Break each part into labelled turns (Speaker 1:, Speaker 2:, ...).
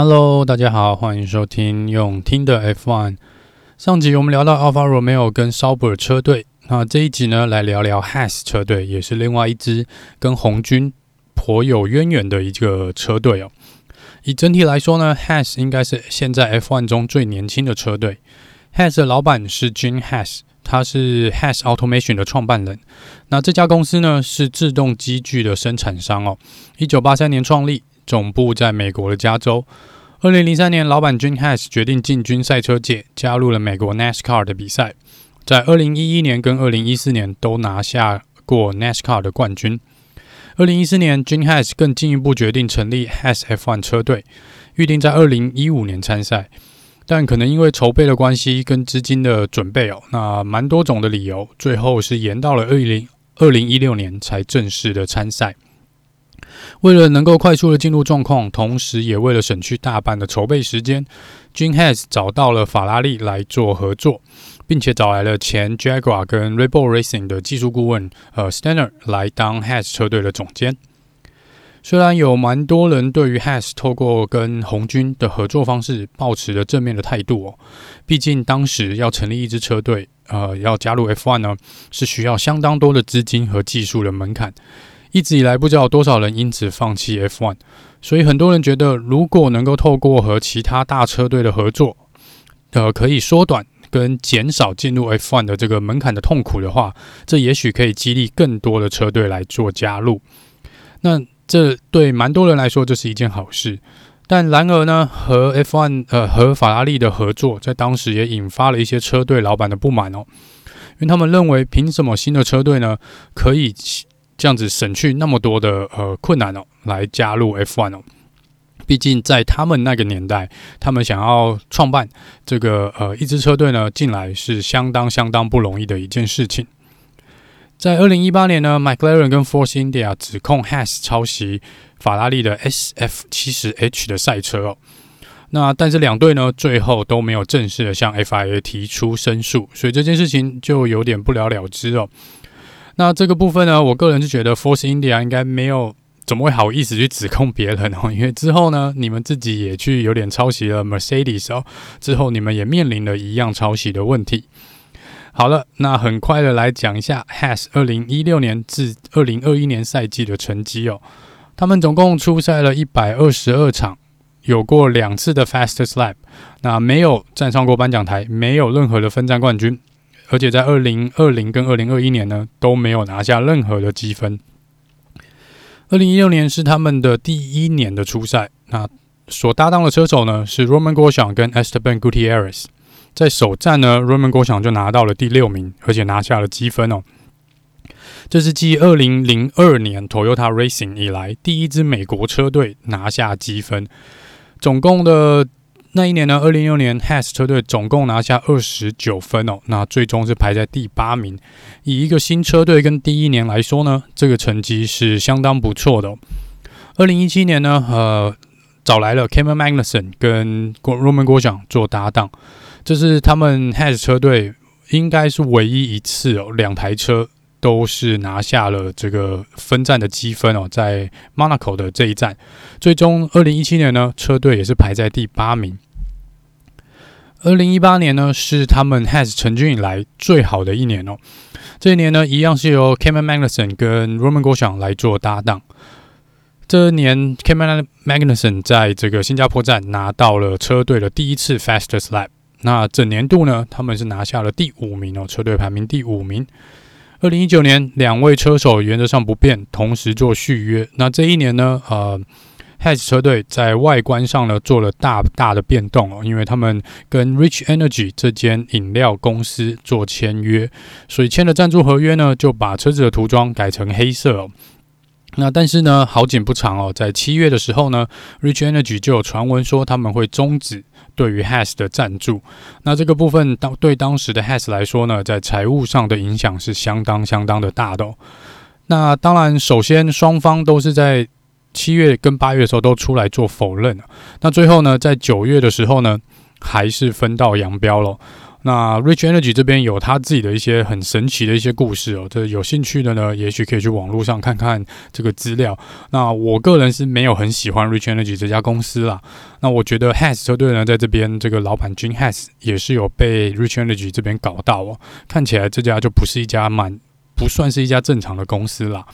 Speaker 1: Hello，大家好，欢迎收听用听的 F1。上集我们聊到 Alfa Romeo 跟 Sauber 车队，那这一集呢，来聊聊 Has 车队，也是另外一支跟红军颇有渊源的一个车队哦。以整体来说呢，Has 应该是现在 F1 中最年轻的车队。Has 的老板是 Jean Has，他是 Has Automation 的创办人。那这家公司呢，是自动机具的生产商哦。一九八三年创立。总部在美国的加州。二零零三年，老板 Gene Has 决定进军赛车界，加入了美国 NASCAR 的比赛。在二零一一年跟二零一四年都拿下过 NASCAR 的冠军。二零一四年，Gene Has 更进一步决定成立 Haas F1 车队，预定在二零一五年参赛。但可能因为筹备的关系跟资金的准备哦，那蛮多种的理由，最后是延到了二零二零一六年才正式的参赛。为了能够快速的进入状况，同时也为了省去大半的筹备时间，Jin Has 找到了法拉利来做合作，并且找来了前 Jaguar 跟 Red Bull Racing 的技术顾问呃 Stanner 来当 Has 车队的总监。虽然有蛮多人对于 Has 透过跟红军的合作方式抱持着正面的态度哦，毕竟当时要成立一支车队，呃，要加入 F1 呢，是需要相当多的资金和技术的门槛。一直以来，不知道多少人因此放弃 F1，所以很多人觉得，如果能够透过和其他大车队的合作，呃，可以缩短跟减少进入 F1 的这个门槛的痛苦的话，这也许可以激励更多的车队来做加入。那这对蛮多人来说，这是一件好事。但然而呢，和 F1 呃和法拉利的合作，在当时也引发了一些车队老板的不满哦，因为他们认为，凭什么新的车队呢可以？这样子省去那么多的呃困难哦，来加入 F1 哦。毕竟在他们那个年代，他们想要创办这个呃一支车队呢，进来是相当相当不容易的一件事情。在二零一八年呢，McLaren 跟 Force India 指控 Haas 抄袭法拉利的 SF 七十 H 的赛车哦。那但是两队呢，最后都没有正式的向 FIA 提出申诉，所以这件事情就有点不了了之哦。那这个部分呢，我个人是觉得 Force India 应该没有怎么会好意思去指控别人哦，因为之后呢，你们自己也去有点抄袭了 Mercedes 哦，之后你们也面临了一样抄袭的问题。好了，那很快的来讲一下 Haas 二零一六年至二零二一年赛季的成绩哦，他们总共出赛了一百二十二场，有过两次的 Fastest Lap，那没有站上过颁奖台，没有任何的分站冠军。而且在二零二零跟二零二一年呢，都没有拿下任何的积分。二零一六年是他们的第一年的出赛，那所搭档的车手呢是 Roman Grosjean 跟 Esteban Gutierrez。在首站呢，Roman Grosjean 就拿到了第六名，而且拿下了积分哦。这是继二零零二年 Toyota Racing 以来第一支美国车队拿下积分，总共的。那一年呢，二零一六年，Has 车队总共拿下二十九分哦，那最终是排在第八名。以一个新车队跟第一年来说呢，这个成绩是相当不错的哦。二零一七年呢，呃，找来了 Kevin Magnussen 跟 Roman Grosjean 做搭档，这是他们 Has 车队应该是唯一一次哦，两台车。都是拿下了这个分站的积分哦，在 Monaco 的这一站，最终二零一七年呢，车队也是排在第八名。二零一八年呢，是他们 Has 成军以来最好的一年哦。这一年呢，一样是由 Kevin Magnussen 跟 Roman g o s h a n 来做搭档。这一年 Kevin Magnussen 在这个新加坡站拿到了车队的第一次 Fastest Lap。那整年度呢，他们是拿下了第五名哦，车队排名第五名。二零一九年，两位车手原则上不变，同时做续约。那这一年呢，呃 Has 车队在外观上呢做了大大的变动哦，因为他们跟 Rich Energy 这间饮料公司做签约，所以签了赞助合约呢，就把车子的涂装改成黑色哦。那但是呢，好景不长哦，在七月的时候呢，Rich Energy 就有传闻说他们会终止对于 Has 的赞助。那这个部分当对当时的 Has 来说呢，在财务上的影响是相当相当的大的哦。那当然，首先双方都是在七月跟八月的时候都出来做否认。那最后呢，在九月的时候呢，还是分道扬镳了。那 Rich Energy 这边有他自己的一些很神奇的一些故事哦，这有兴趣的呢，也许可以去网络上看看这个资料。那我个人是没有很喜欢 Rich Energy 这家公司啦。那我觉得 Has 车队呢，在这边这个老板 Gene Hass 也是有被 Rich Energy 这边搞到哦，看起来这家就不是一家蛮不算是一家正常的公司啦。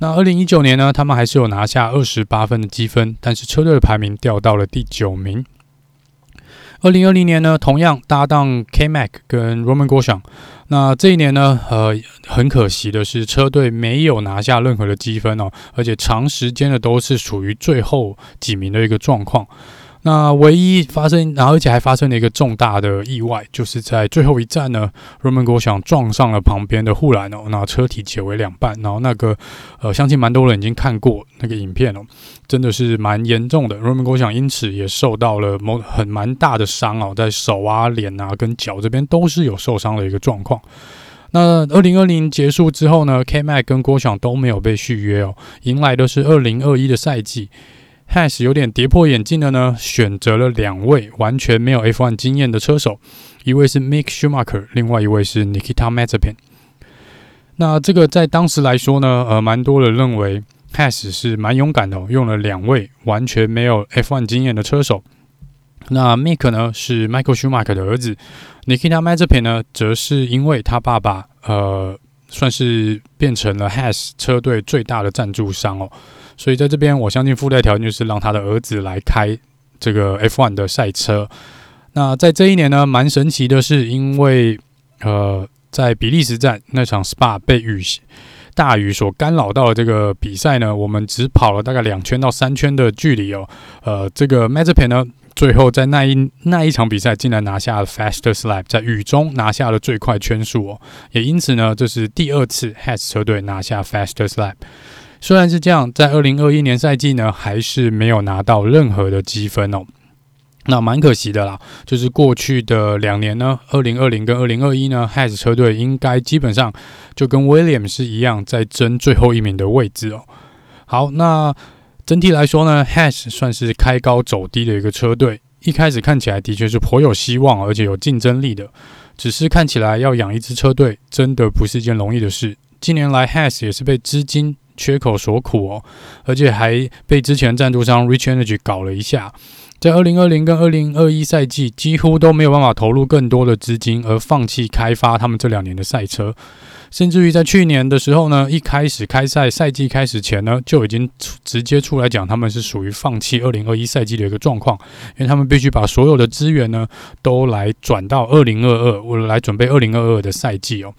Speaker 1: 那二零一九年呢，他们还是有拿下二十八分的积分，但是车队的排名掉到了第九名。二零二零年呢，同样搭档 K-Mac 跟 Roman Grosjean。那这一年呢，呃，很可惜的是，车队没有拿下任何的积分哦，而且长时间的都是属于最后几名的一个状况。那唯一发生，然后而且还发生了一个重大的意外，就是在最后一站呢，Romain Grosjean 撞上了旁边的护栏哦，那车体解为两半，然后那个呃，相信蛮多人已经看过那个影片哦，真的是蛮严重的，Romain Grosjean 因此也受到了某很蛮大的伤哦，在手啊、脸啊跟脚这边都是有受伤的一个状况。那二零二零结束之后呢，K-Mac 跟 Grosjean 都没有被续约哦，迎来的是二零二一的赛季。Haas 有点跌破眼镜的呢，选择了两位完全没有 F1 经验的车手，一位是 Mick Schumacher，另外一位是 Nikita Mazepin。那这个在当时来说呢，呃，蛮多人认为 Haas 是蛮勇敢的，用了两位完全没有 F1 经验的车手。那 Mick 呢是 Michael Schumacher 的儿子，Nikita Mazepin 呢则是因为他爸爸呃，算是变成了 Haas 车队最大的赞助商哦。所以在这边，我相信附带条件就是让他的儿子来开这个 F1 的赛车。那在这一年呢，蛮神奇的是，因为呃，在比利时站那场 SPA 被雨大雨所干扰到的这个比赛呢，我们只跑了大概两圈到三圈的距离哦。呃，这个 Mazepin 呢，最后在那一那一场比赛竟然拿下了 Fastest Lap，在雨中拿下了最快圈数哦。也因此呢，这是第二次 Haas 车队拿下 Fastest Lap。虽然是这样，在二零二一年赛季呢，还是没有拿到任何的积分哦。那蛮可惜的啦。就是过去的两年呢，二零二零跟二零二一呢，Has 车队应该基本上就跟 William 是一样，在争最后一名的位置哦。好，那整体来说呢，Has 算是开高走低的一个车队。一开始看起来的确是颇有希望，而且有竞争力的。只是看起来要养一支车队，真的不是一件容易的事。近年来，Has 也是被资金缺口所苦哦，而且还被之前赞助商 Rich Energy 搞了一下，在二零二零跟二零二一赛季几乎都没有办法投入更多的资金，而放弃开发他们这两年的赛车，甚至于在去年的时候呢，一开始开赛赛季开始前呢，就已经直接出来讲他们是属于放弃二零二一赛季的一个状况，因为他们必须把所有的资源呢都来转到二零二二，为了来准备二零二二的赛季哦。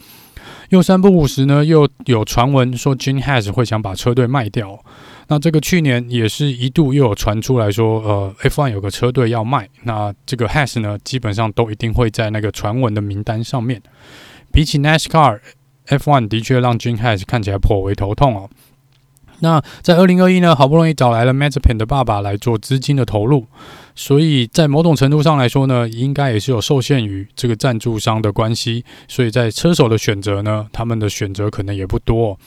Speaker 1: 又三不五时呢，又有传闻说 Gene Haas 会想把车队卖掉。那这个去年也是一度又有传出来说，呃，F1 有个车队要卖。那这个 Has 呢，基本上都一定会在那个传闻的名单上面。比起 NASCAR，F1 的确让 Gene Haas 看起来颇为头痛哦。那在二零二一呢，好不容易找来了 Mazepin 的爸爸来做资金的投入，所以在某种程度上来说呢，应该也是有受限于这个赞助商的关系，所以在车手的选择呢，他们的选择可能也不多。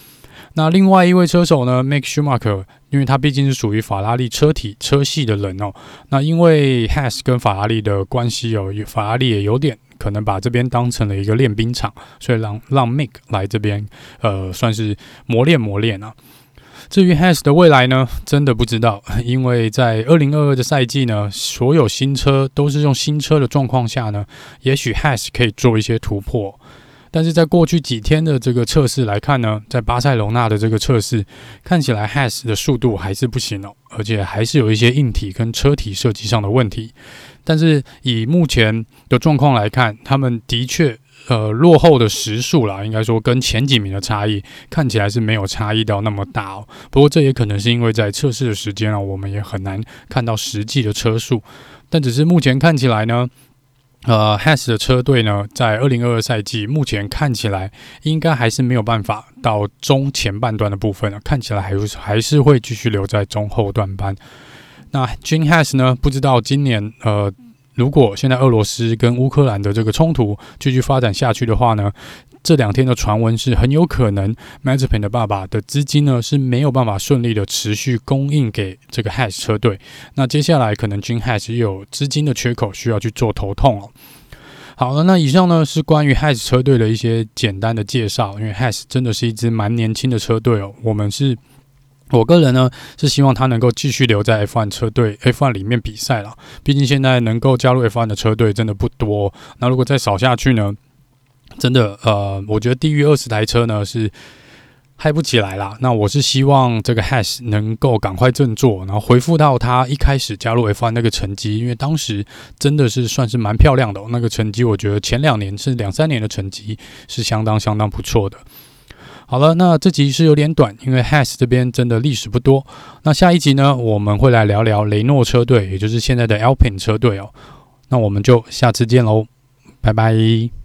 Speaker 1: 那另外一位车手呢，Make Schumacher，因为他毕竟是属于法拉利车体车系的人哦，那因为 Has 跟法拉利的关系哦，法拉利也有点可能把这边当成了一个练兵场，所以让让 Mike 来这边，呃，算是磨练磨练啊。至于 Has 的未来呢，真的不知道，因为在二零二二的赛季呢，所有新车都是用新车的状况下呢，也许 Has 可以做一些突破，但是在过去几天的这个测试来看呢，在巴塞隆纳的这个测试看起来 Has 的速度还是不行哦，而且还是有一些硬体跟车体设计上的问题，但是以目前的状况来看，他们的确。呃，落后的时速啦，应该说跟前几名的差异看起来是没有差异到那么大哦。不过这也可能是因为在测试的时间啊，我们也很难看到实际的车速。但只是目前看起来呢，呃，Has 的车队呢，在二零二二赛季目前看起来应该还是没有办法到中前半段的部分了，看起来还是还是会继续留在中后段班。那 Gene Haas 呢，不知道今年呃。如果现在俄罗斯跟乌克兰的这个冲突继续发展下去的话呢，这两天的传闻是很有可能 Mazepin 的爸爸的资金呢是没有办法顺利的持续供应给这个 Has 车队。那接下来可能 Gene Haas 也有资金的缺口需要去做头痛哦。好了，那以上呢是关于 Has 车队的一些简单的介绍。因为 Haas 真的是一支蛮年轻的车队哦。我们是，我个人呢是希望他能够继续留在 F1 车队 F1 里面比赛了。毕竟现在能够加入 F1 的车队真的不多。那如果再少下去呢，真的呃，我觉得低于二十台车呢是。嗨不起来啦。那我是希望这个 Haas 能够赶快振作，然后回复到他一开始加入 F1 那个成绩，因为当时真的是算是蛮漂亮的。那个成绩，我觉得前两年是两三年的成绩是相当相当不错的。好了，那这集是有点短，因为 Has 这边真的历史不多。那下一集呢，我们会来聊聊雷诺车队，也就是现在的 Alpine 车队哦。那我们就下次见喽，拜拜。